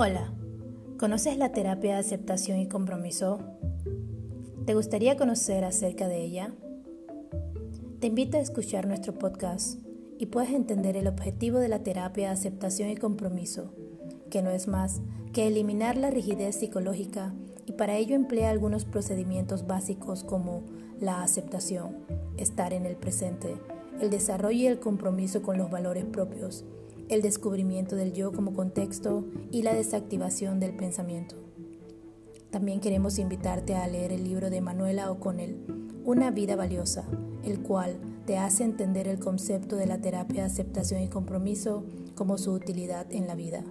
Hola, ¿conoces la terapia de aceptación y compromiso? ¿Te gustaría conocer acerca de ella? Te invito a escuchar nuestro podcast y puedes entender el objetivo de la terapia de aceptación y compromiso, que no es más que eliminar la rigidez psicológica y para ello emplea algunos procedimientos básicos como la aceptación, estar en el presente, el desarrollo y el compromiso con los valores propios, el descubrimiento del yo como contexto y la desactivación del pensamiento. También queremos invitarte a leer el libro de Manuela O'Connell, Una vida valiosa, el cual te hace entender el concepto de la terapia de aceptación y compromiso como su utilidad en la vida.